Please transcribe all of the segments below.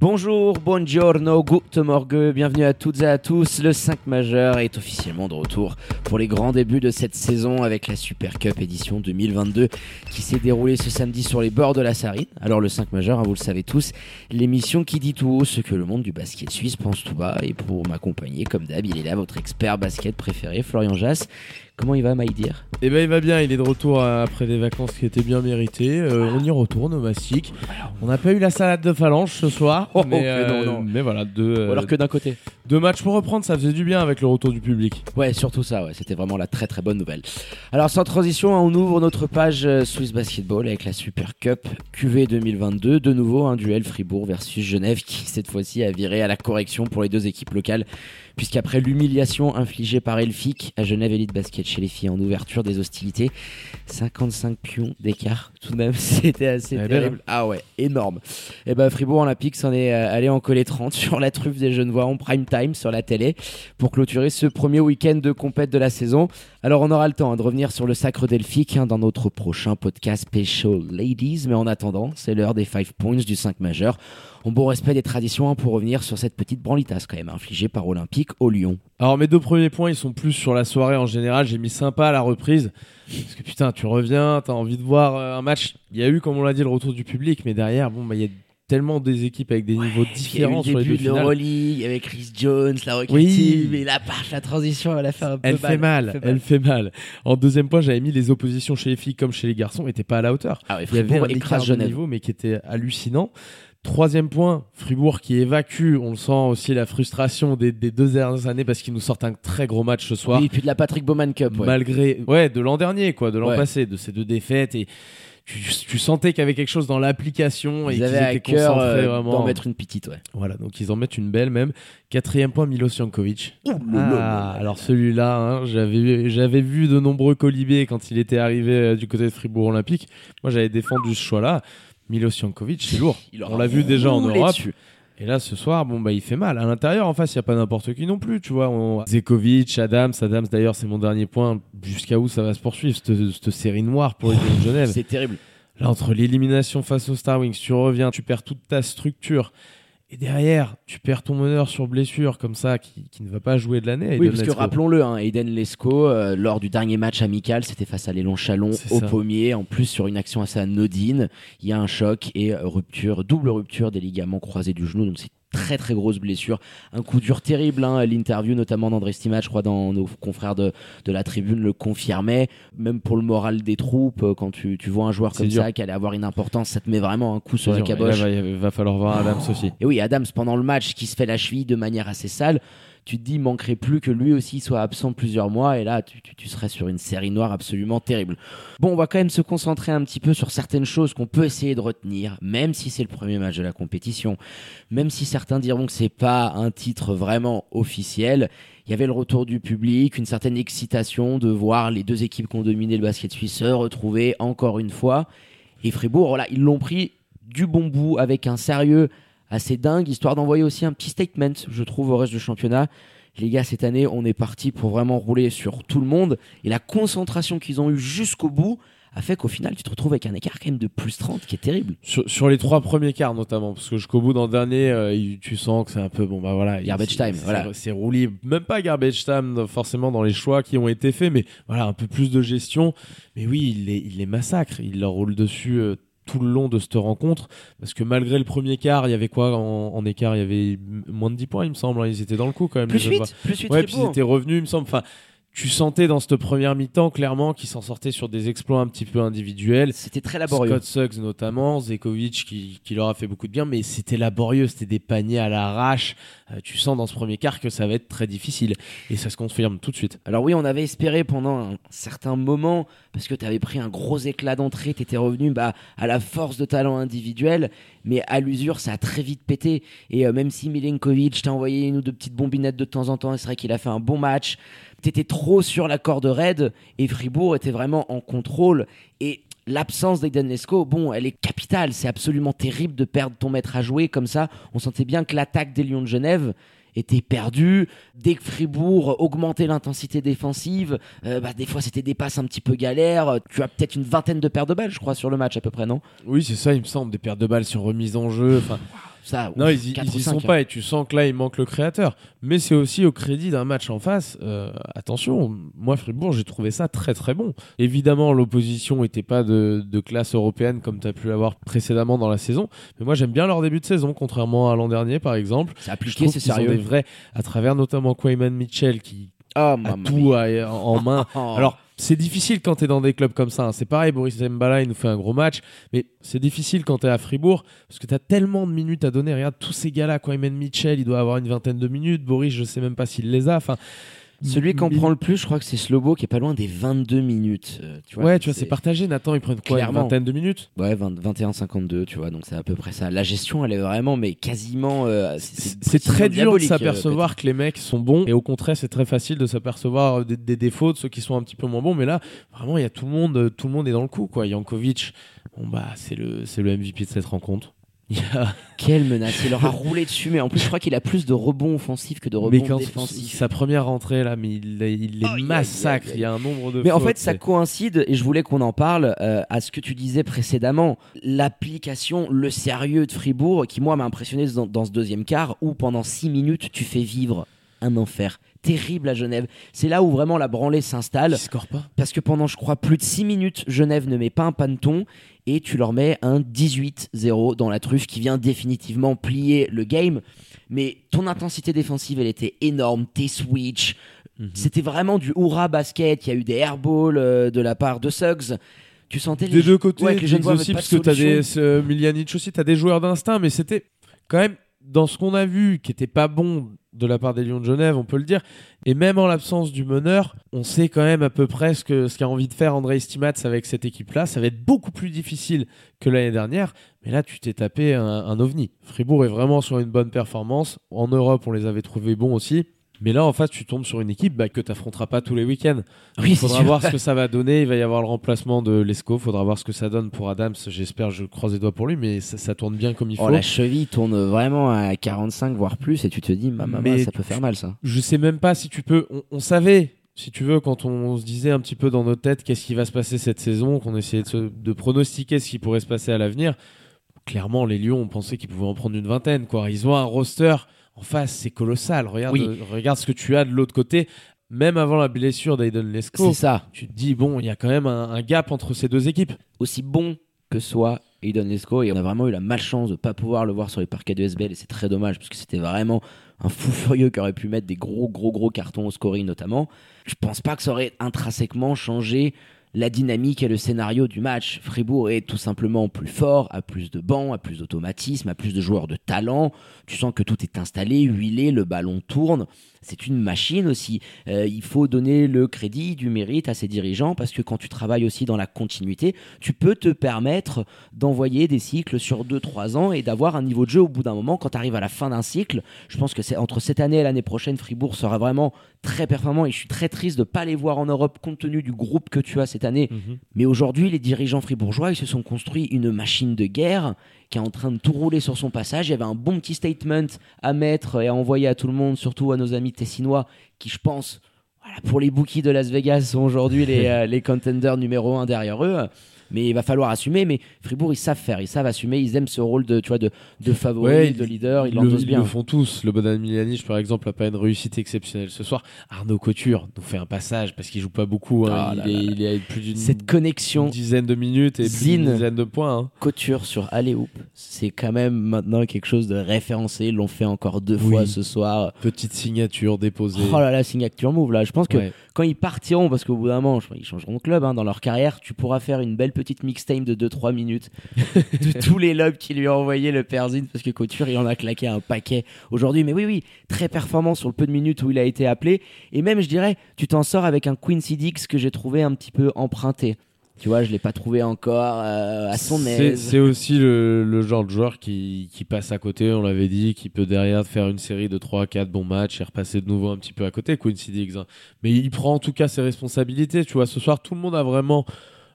Bonjour, buongiorno, guten morgue, bienvenue à toutes et à tous. Le 5 majeur est officiellement de retour pour les grands débuts de cette saison avec la Super Cup édition 2022 qui s'est déroulée ce samedi sur les bords de la Sarine. Alors le 5 majeur, hein, vous le savez tous, l'émission qui dit tout haut ce que le monde du basket suisse pense tout bas. Et pour m'accompagner, comme d'hab, il est là, votre expert basket préféré, Florian Jass. Comment il va, Maïdir? Eh ben, il va bien. Il est de retour euh, après des vacances qui étaient bien méritées. Euh, on y retourne au Mastic. On n'a pas eu la salade de phalange ce soir, Oh, mais, que euh, non, non. mais voilà, deux, Ou alors euh, que d'un côté deux matchs pour reprendre, ça faisait du bien avec le retour du public. Ouais, surtout ça, ouais. c'était vraiment la très très bonne nouvelle. Alors sans transition, hein, on ouvre notre page euh, Swiss Basketball avec la Super Cup QV 2022. De nouveau, un duel Fribourg versus Genève qui cette fois-ci a viré à la correction pour les deux équipes locales. Puisqu'après l'humiliation infligée par Elfic à Genève Elite Basket chez les filles en ouverture des hostilités, 55 pions d'écart, tout de même, c'était assez Elle est terrible. Ah ouais, énorme. Et ben Fribourg Olympique s'en est euh, allé en coller 30 sur la truffe des Genevois en prime time sur la télé pour clôturer ce premier week-end de compète de la saison. Alors on aura le temps hein, de revenir sur le sacre delphique hein, dans notre prochain podcast Special Ladies, mais en attendant, c'est l'heure des 5 points du 5 majeur. En bon respect des traditions hein, pour revenir sur cette petite branlitasse quand même infligée par Olympique au Lyon. Alors mes deux premiers points, ils sont plus sur la soirée en général. J'ai mis sympa à la reprise. Parce que putain, tu reviens, t'as envie de voir euh, un match. Il y a eu, comme on l'a dit, le retour du public, mais derrière, bon, bah, il y a tellement des équipes avec des niveaux différents Il y sur le les deux début de finales. l'Euroleague avec Chris Jones, la recrue Oui. team, et la part, la transition, elle a fait un peu Elle fait mal, elle fait mal. En deuxième point, j'avais mis les oppositions chez les filles comme chez les garçons n'étaient pas à la hauteur. Ah ouais, Il y avait un écart de niveau, mais qui était hallucinant. Troisième point, Fribourg qui évacue, on le sent aussi la frustration des, des deux dernières années parce qu'ils nous sortent un très gros match ce soir. Oui, et puis de la Patrick Bowman Cup. ouais. Malgré, ouais, de l'an dernier, quoi, de l'an Ouais. passé, de ces deux défaites et tu, tu sentais qu'il y avait quelque chose dans l'application et Ils qu'ils avaient à étaient cœur concentrés euh, vraiment. d'en mettre une petite, ouais. Voilà, donc ils en mettent une belle même. Quatrième point, Milos Jankovic. Ah, alors celui-là, hein, j'avais j'avais vu de nombreux colibés quand il était arrivé euh, du côté de Fribourg Olympique. Moi, j'avais défendu ce choix-là. Milos Jankovic, c'est lourd. On l'a vu déjà en Europe. Et là, ce soir, bon, bah, il fait mal. À l'intérieur, en face, il n'y a pas n'importe qui non plus, tu vois. On... Zekovic, Adams. Adams, d'ailleurs, c'est mon dernier point. Jusqu'à où ça va se poursuivre, cette, cette série noire pour les de Genève? C'est terrible. Là, entre l'élimination face aux Star Wings, tu reviens, tu perds toute ta structure. Et derrière, tu perds ton meneur sur blessure, comme ça, qui, qui ne va pas jouer de l'année. Oui, parce que rappelons-le, hein, Aiden Lescaut, euh, lors du dernier match amical, c'était face à l'Élan Chalon au ça. pommier. En plus, sur une action assez anodine, il y a un choc et rupture, double rupture des ligaments croisés du genou. Donc, c'est très très grosse blessure. Un coup dur terrible. Hein, L'interview, notamment d'André Stimat, je crois, dans nos confrères de, de la tribune, le confirmait. Même pour le moral des troupes, euh, quand tu, tu vois un joueur comme dur. ça qui allait avoir une importance, ça te met vraiment un coup sur la caboche. là, va, va falloir voir Adams aussi. Et oui, Adams, pendant le match, qui se fait la cheville de manière assez sale, tu te dis, il manquerait plus que lui aussi soit absent plusieurs mois, et là, tu, tu- serais sur une série noire absolument terrible. Bon, on va quand même se concentrer un petit peu sur certaines choses qu'on peut essayer de retenir, même si c'est le premier match de la compétition, même si certains diront que c'est pas un titre vraiment officiel. Il y avait le retour du public, une certaine excitation de voir les deux équipes qui ont dominé le basket suisse se retrouver encore une fois. Et Fribourg, voilà, ils l'ont pris du bon bout avec un sérieux assez dingue, histoire d'envoyer aussi un petit statement, je trouve, au reste du championnat. Les gars, cette année, on est parti pour vraiment rouler sur tout le monde. Et la concentration qu'ils ont eue jusqu'au bout a fait qu'au final, tu te retrouves avec un écart quand même de plus 30 qui est terrible. Sur, sur les trois premiers quarts notamment, parce que jusqu'au bout dans le dernier, euh, tu sens que c'est un peu bon bah voilà. Garbage time, c'est- voilà. C'est roulé, même pas garbage time forcément dans les choix qui ont été faits, mais voilà un peu plus de gestion. Mais oui, il les, il les massacre, il leur roule dessus euh, tout le long de cette rencontre, parce que malgré le premier quart, il y avait quoi en, en écart Il y avait moins de 10 points, il me semble. hein, Ils étaient dans le coup quand même. Plus les Genevois. 8, plus 8 Ouais, puis ils Fribourg. étaient revenus, il me semble. Enfin, tu sentais dans cette première mi-temps clairement qu'il s'en sortait sur des exploits un petit peu individuels. C'était très laborieux. Scott Suggs notamment, Zekovic qui, qui, leur a fait beaucoup de bien, mais c'était laborieux, c'était des paniers à l'arrache. Euh, tu sens dans ce premier quart que ça va être très difficile et ça se confirme tout de suite. Alors oui, on avait espéré pendant un certain moment, parce que tu avais pris un gros éclat d'entrée, tu étais revenu bah, à la force de talent individuel, mais à l'usure, ça a très vite pété. Et euh, même si Milenkovic t'a envoyé une ou deux petites bombinettes de temps en temps, c'est vrai qu'il a fait un bon match t'étais trop sur la corde raide et Fribourg était vraiment en contrôle. Et l'absence d'Aiden bon, elle est capitale. C'est absolument terrible de perdre ton maître à jouer comme ça. On sentait bien que l'attaque des Lions de Genève était perdue. Dès que Fribourg augmentait l'intensité défensive, euh, bah, des fois c'était des passes un petit peu galères. Tu as peut-être une vingtaine de paires de balles, je crois, sur le match à peu près, non? Oui, c'est ça, il me semble, des paires de balles sur remise en jeu. Non, ils, y, sont pas et tu sens que là il manque le créateur. Mais c'est aussi au crédit d'un match en face. Euh, attention, moi Fribourg, j'ai trouvé ça très très bon. Évidemment, l'opposition n'était pas de, classe européenne comme tu as pu l'avoir précédemment dans la saison. Mais moi j'aime bien leur début de saison, contrairement à l'an dernier par exemple. C'est appliqué, c'est sérieux. Des vrais, à travers notamment Quayman Mitchell qui oh, a tout en main. Alors c'est difficile quand tu es dans des clubs comme ça. Hein. C'est pareil, Boris Zembala, il nous fait un gros match. Mais c'est difficile quand tu es à Fribourg parce que tu as tellement de minutes à donner. Regarde tous ces gars-là. Kwame Mitchell, il doit avoir une vingtaine de minutes. Boris, je sais même pas s'il les a. celui qu'on prend le plus, je crois que c'est Slobo qui est pas loin des 22 minutes. Euh, tu vois, ouais, tu vois, c'est partagé. Nathan, ils prennent quoi Une vingtaine de minutes Ouais, 21-52, tu vois, donc c'est à peu près ça. La gestion, elle est vraiment, mais quasiment. Euh, c'est très dur de euh, s'apercevoir que les mecs sont bons, et au contraire, c'est très facile de s'apercevoir des, défauts de ceux qui sont un petit peu moins bons. Mais là, vraiment, il y a tout le monde, tout le monde est dans le coup, quoi. Jankovic, bon bah, c'est le, le MVP de cette rencontre. Quelle menace Il leur a roulé dessus, mais en plus, je crois qu'il a plus de rebonds offensifs que de rebonds défensifs. Sa première rentrée là, mais il, les massacre. Il y a un nombre de. Mais en fait, ça coïncide, et je voulais qu'on en parle, euh, à ce que tu disais précédemment. L'application, le sérieux de Fribourg, qui moi m'a impressionné dans, dans ce deuxième quart, où pendant 6 minutes, tu fais vivre un enfer terrible à Genève. C'est là où vraiment la branlée s'installe. score pas. Parce que pendant, je crois, plus de 6 minutes, Genève ne met pas un panneton et tu leur mets un 18-0 dans la truffe qui vient définitivement plier le game. Mais ton intensité défensive, elle était énorme. Tes switch, mhm. c'était vraiment du hurrah basket. Il y a eu des airballs euh, de la part de Suggs. Tu sentais des deux côtés, ouais, les aussi, parce que tu as des euh, Miljanic aussi, tu as des joueurs d'instinct, mais c'était quand même dans ce qu'on a vu qui était pas bon de la part des Lions de Genève, on peut le dire. Et même en l'absence du meneur, on sait quand même à peu près ce qu'a envie de faire André Stimats avec cette équipe-là. Ça va être beaucoup plus difficile que l'année dernière. Mais là, tu t'es tapé un, un, ovni. Fribourg est vraiment sur une bonne performance. En Europe, on les avait trouvés bons aussi. Mais là, en face, tu tombes sur une équipe bah, que tu n'affronteras pas tous les week-ends. il faudra voir ce que ça va donner. Il va y avoir le remplacement de Lesco. Il faudra voir ce que ça donne pour Adams. J'espère, je croise les doigts pour lui, mais ça, tourne bien comme il oh, faut. la cheville tourne vraiment à 45, voire plus, et tu te dis, maman, ça peut faire mal, ça. Je sais même pas si tu peux. On, savait, si tu veux, quand on, se disait un petit peu dans nos têtes qu'est-ce qui va se passer cette saison, qu'on essayait de, de pronostiquer ce qui pourrait se passer à l'avenir. Clairement, les Lions, on pensait qu'ils pouvaient en prendre une vingtaine. Quoi. Ils ont un roster en face, c'est colossal. Regarde, regarde ce que tu as de l'autre côté. Même avant la blessure d'Aiden Lesco, c'est ça. Tu te dis bon, il y a quand même un, gap entre ces deux équipes. Aussi bon que soit Aiden Lesco, et on a vraiment eu la malchance de pas pouvoir le voir sur les parquets de SBL, et c'est très dommage parce que c'était vraiment un fou furieux qui aurait pu mettre des gros gros gros cartons au scoring notamment. Je pense pas que ça aurait intrinsèquement changé la dynamique et le scénario du match. Fribourg est tout simplement plus fort, a plus de bancs, a plus d'automatisme, a plus de joueurs de talent. Tu sens que tout est installé, huilé, le ballon tourne c'est une machine aussi. Euh, il faut donner le crédit, du mérite à ses dirigeants parce que quand tu travailles aussi dans la continuité, tu peux te permettre d'envoyer des cycles sur 2-3 ans et d'avoir un niveau de jeu au bout d'un moment. Quand tu arrives à la fin d'un cycle, je pense que c'est entre cette année et l'année prochaine, Fribourg sera vraiment très performant et je suis très triste de ne pas les voir en Europe compte tenu du groupe que tu as cette année. Mhm. Mais aujourd'hui, les dirigeants fribourgeois, ils se sont construits une machine de guerre qui est en train de tout rouler sur son passage. Il y avait un bon petit statement à mettre et à envoyer à tout le monde, surtout à nos amis tessinois, qui, je pense, voilà, pour les bookies de Las Vegas, sont aujourd'hui les, euh, les contenders numéro un derrière eux mais il va falloir assumer. Mais Fribourg, ils savent faire, ils savent assumer, ils aiment ce rôle de, tu vois, de, de favori, de leader, ils l'endossent bien. Ils le font tous. Le Bonan Miljanic, par exemple, n'a pas une réussite exceptionnelle ce soir. Arnaud Couture nous fait un passage parce qu'il joue pas beaucoup. Hein. Ah il, est, plus d'une cette connexion, dizaine de minutes et plus d'une dizaine de points. Hein. Couture sur Alley c'est quand même maintenant quelque chose de référencé. Ils l'ont fait encore deux fois ce soir. Petite signature déposée. Oh là là, signature move là. Je pense que quand ils partiront, parce qu'au bout d'un moment, ils changeront de club hein, dans leur carrière, tu pourras faire une belle petite mixtape de 2-3 minutes de tous les lobes qui lui a envoyé le Perzine, parce que Couture, il en a claqué un paquet aujourd'hui. Mais oui, oui, très performant sur le peu de minutes où il a été appelé. Et même, je dirais, tu t'en sors avec un Quincy Dix que j'ai trouvé un petit peu emprunté. Tu vois, je l'ai pas trouvé encore euh, à son aise. c'est aussi le, le genre de joueur qui, qui passe à côté, on l'avait dit, qui peut derrière faire une série de 3-4 bons matchs et repasser de nouveau un petit peu à côté, Quincy Diggs. hein. Mais il prend en tout cas ses responsabilités. Tu vois, ce soir, tout le monde a vraiment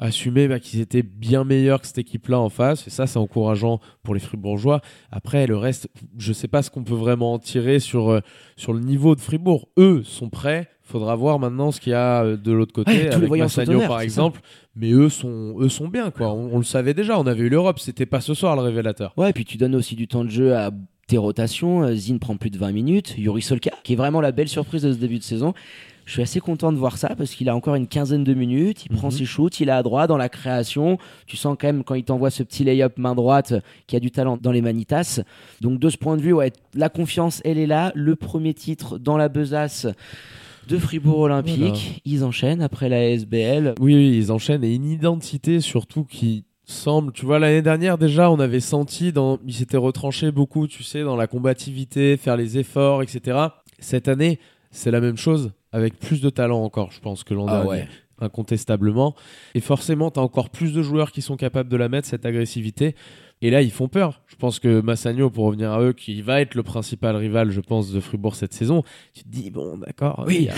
assumé bah, qu'ils étaient bien meilleurs que cette équipe-là en face. Et ça, c'est encourageant pour les Fribourgeois. Après, le reste, je sais pas ce qu'on peut vraiment en tirer sur, euh, sur le niveau de Fribourg. Eux sont prêts. Faudra voir maintenant ce qu'il y a euh, de l'autre côté Ouais, avec Massagno par exemple. Mais eux sont, eux sont bien, quoi. On, on le savait déjà. On avait eu l'Europe. C'était pas ce soir le révélateur. Ouais, et puis tu donnes aussi du temps de jeu à tes rotations. Euh, Zin prend plus de 20 minutes. Yuri Solka, qui est vraiment la belle surprise de ce début de saison. Je suis assez content de voir ça parce qu'il a encore une quinzaine de minutes. Il prend Mhm. ses shoots, il est à droite dans la création. Tu sens quand même quand il t'envoie ce petit lay-up main droite qui a du talent dans les manitas. Donc de ce point de vue, ouais, la confiance, elle est là. Le premier titre dans la besace de Fribourg Olympique. Voilà. Ils enchaînent après la SBL. Oui, oui, ils enchaînent et une identité surtout qui semble, tu vois, l'année dernière déjà, on avait senti, dans, ils s'étaient retranchés beaucoup, tu sais, dans la combativité, faire les efforts, etc. Cette année, c'est la même chose, avec plus de talent encore, je pense, que l'an Ah dernier. ouais. Incontestablement. Et forcément, tu as encore plus de joueurs qui sont capables de la mettre, cette agressivité. Et là, ils font peur. Je pense que Massagno, pour revenir à eux, qui va être le principal rival, je pense, de Fribourg cette saison, tu te dis, bon, d'accord. Oui,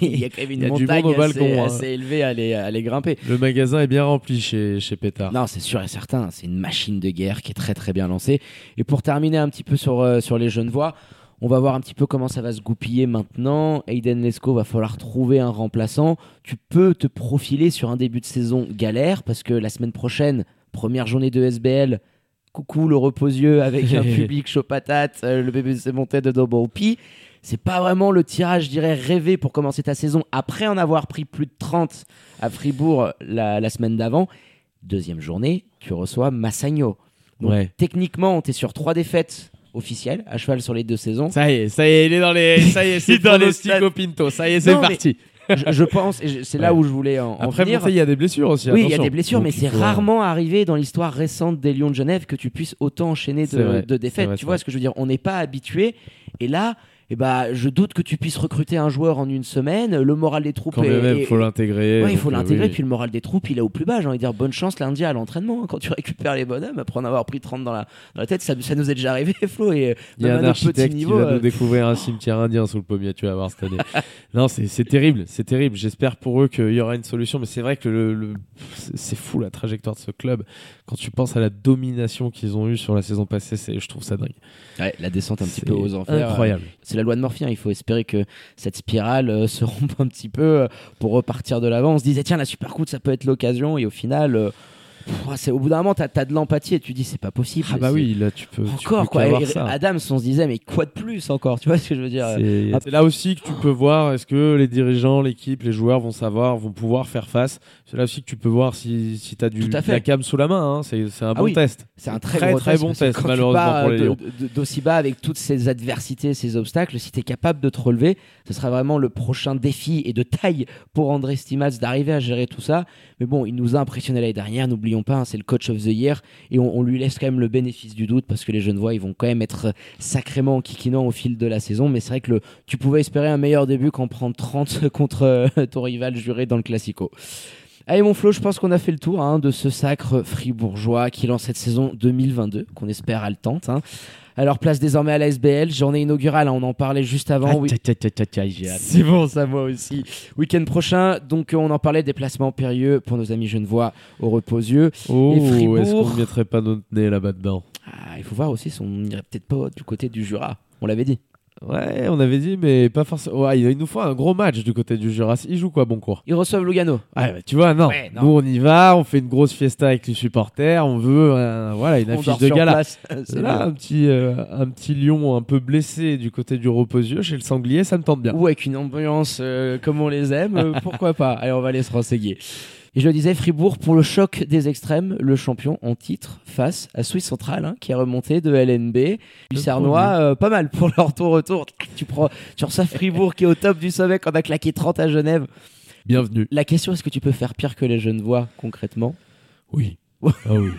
il y a- quand même une montagne assez, hein. assez élevée à les, à les grimper. Le magasin est bien rempli chez, chez Pétard. Non, c'est sûr et certain. C'est une machine de guerre qui est très très bien lancée. Et pour terminer un petit peu sur, euh, sur les jeunes voix, on va voir un petit peu comment ça va se goupiller maintenant. Aiden Lesco va falloir trouver un remplaçant. Tu peux te profiler sur un début de saison galère parce que la semaine prochaine, première journée de SBL, coucou le reposieux avec un public chaud patate, euh, le BBC monté de Double P. C'est pas vraiment le tirage, je dirais, rêvé pour commencer ta saison après en avoir pris plus de 30 à Fribourg la, la semaine d'avant. Deuxième journée, tu reçois Massagno. Donc, Ouais. Techniquement, tu es sur trois défaites officielles, à cheval sur les deux saisons. Ça y est, ça y est, il est dans les, ça y est, c'est dans les Pinto. Ça y est, c'est parti. je, je pense, c'est là Ouais. où je voulais en, en Après, venir. Il y a des blessures aussi. Oui, il y a des blessures, Donc, mais c'est rarement arrivé dans l'histoire récente des Lions de Genève que tu puisses autant enchaîner de, défaites. vrai, tu vois vrai. ce que je veux dire? On n'est pas habitué. Et là, eh ben, je doute que tu puisses recruter un joueur en une semaine. Le moral des troupes Quand est- même, il est- faut l'intégrer. Ouais, il faut euh, l'intégrer, oui. puis le moral des troupes, il est au plus bas. J'ai envie de dire bonne chance lundi à l'entraînement. hein, Quand tu récupères les bonhommes, après en avoir pris 30 dans la, dans la tête, ça, ça nous est déjà arrivé, Flo. Et Il y a un architecte niveau, qui va euh, nous découvrir un cimetière indien sous le pommier, tu vas voir cette année. non, c'est c'est terrible, c'est terrible. J'espère pour eux qu'il y aura une solution, mais c'est vrai que le, le- c'est fou la trajectoire de ce club. Quand tu penses à la domination qu'ils ont eue sur la saison passée, c'est- je trouve ça dingue. ouais, la descente un petit peu aux enfers. Incroyable. C'est loi de Morphy. hein. Il faut espérer que cette spirale euh, se rompe un petit peu euh, pour repartir de l'avant. On se disait, tiens, la super ça peut être l'occasion. Et au final, euh, c'est au bout d'un moment, tu as, de l'empathie et tu dis, c'est pas possible. Ah bah oui, là tu peux. tu Encore peux quoi. ça. Adams, on se disait, mais quoi de plus encore Tu vois ce que je veux dire? C'est là aussi que tu peux voir est-ce que les dirigeants, l'équipe, les joueurs vont savoir, vont pouvoir faire face? C'est là aussi que tu peux voir si, si tu as du, la cam sous la main. hein. C'est un Ah bon oui. test. C'est un très, très, très bon test, tu malheureusement, pour les de- D'aussi bas avec toutes ces adversités, ces obstacles, si tu es capable de te relever, ce sera vraiment le prochain défi et de taille pour André Stimats d'arriver à gérer tout ça. Mais bon, il nous a impressionné l'année dernière, pas, hein, c'est le coach of the year et on, lui laisse quand même le bénéfice du doute parce que les jeunes voix, ils vont quand même être sacrément kikinants au fil de la saison. Mais c'est vrai que tu pouvais espérer un meilleur début qu'en prendre 30 contre euh, ton rival juré dans le Classico. Allez mon Flo, je pense qu'on a fait le tour hein, de ce sacre fribourgeois qui lance cette saison 2022, qu'on espère haletante. Hein. Alors place désormais à la SBL, journée inaugurale, hein, on en parlait juste avant. oui. C'est bon ça moi aussi. Week-end prochain, donc euh, on en parlait, déplacement périlleux pour nos amis genevois au reposieux. Oh, est-ce qu'on ne mettrait pas notre nez là-bas dedans? Ah, il faut voir aussi si on n'irait peut-être pas du côté du Jura, on l'avait dit. Ouais, on avait dit, mais pas forcément. Ouais, il nous faut un gros match du côté du Jura. Il joue quoi, bon cours Ils reçoivent Lugano. Ouais, bah, tu vois, non. Ouais, non. Nous, on y va, on fait une grosse fiesta avec les supporters, on veut euh, voilà, une On affiche de gala. C'est Là, un petit, euh, un petit lion un peu blessé du côté du reposieux chez le sanglier, ça me tente bien. Ou avec une ambiance euh, comme on les aime, pourquoi pas Allez, on va aller se renseigner. Et je le disais, Fribourg pour le choc des extrêmes, le champion en titre face à Swiss Central hein, qui est remonté de LNB. Du Cernois, euh, pas mal pour leur tour retour. Tu prends, tu reçois Fribourg qui est au top du sommet quand on a claqué 30 à Genève. Bienvenue. La question, est-ce que tu peux faire pire que les Genevois concrètement? Oui. Ah oui.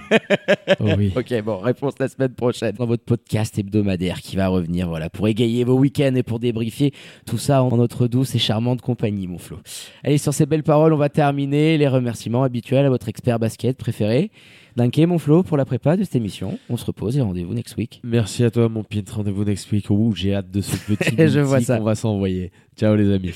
Ah oui. Ok, bon, réponse la semaine prochaine dans votre podcast hebdomadaire qui va revenir, voilà, pour égayer vos week-ends et pour débriefer tout ça en notre douce et charmante compagnie, mon Flo. Allez, sur ces belles paroles, on va terminer les remerciements habituels à votre expert basket préféré. Danke, mon Flo, pour la prépa de cette émission. On se repose et rendez-vous next week. Merci à toi, mon pint. Rendez-vous next week. Ouh, j'ai hâte de ce petit Je vois meeting ça. qu'on va s'envoyer. Ciao, les amis.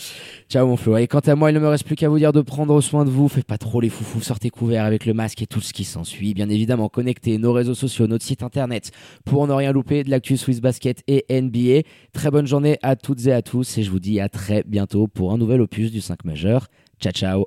Ciao mon Flo. Et quant à moi, il ne me reste plus qu'à vous dire de prendre soin de vous. Faites pas trop les foufous, sortez couverts avec le masque et tout ce qui s'ensuit. Bien évidemment, connectez nos réseaux sociaux, notre site internet pour ne rien louper de l'actu Swiss Basket et NBA. Très bonne journée à toutes et à tous et je vous dis à très bientôt pour un nouvel opus du 5 majeur. Ciao ciao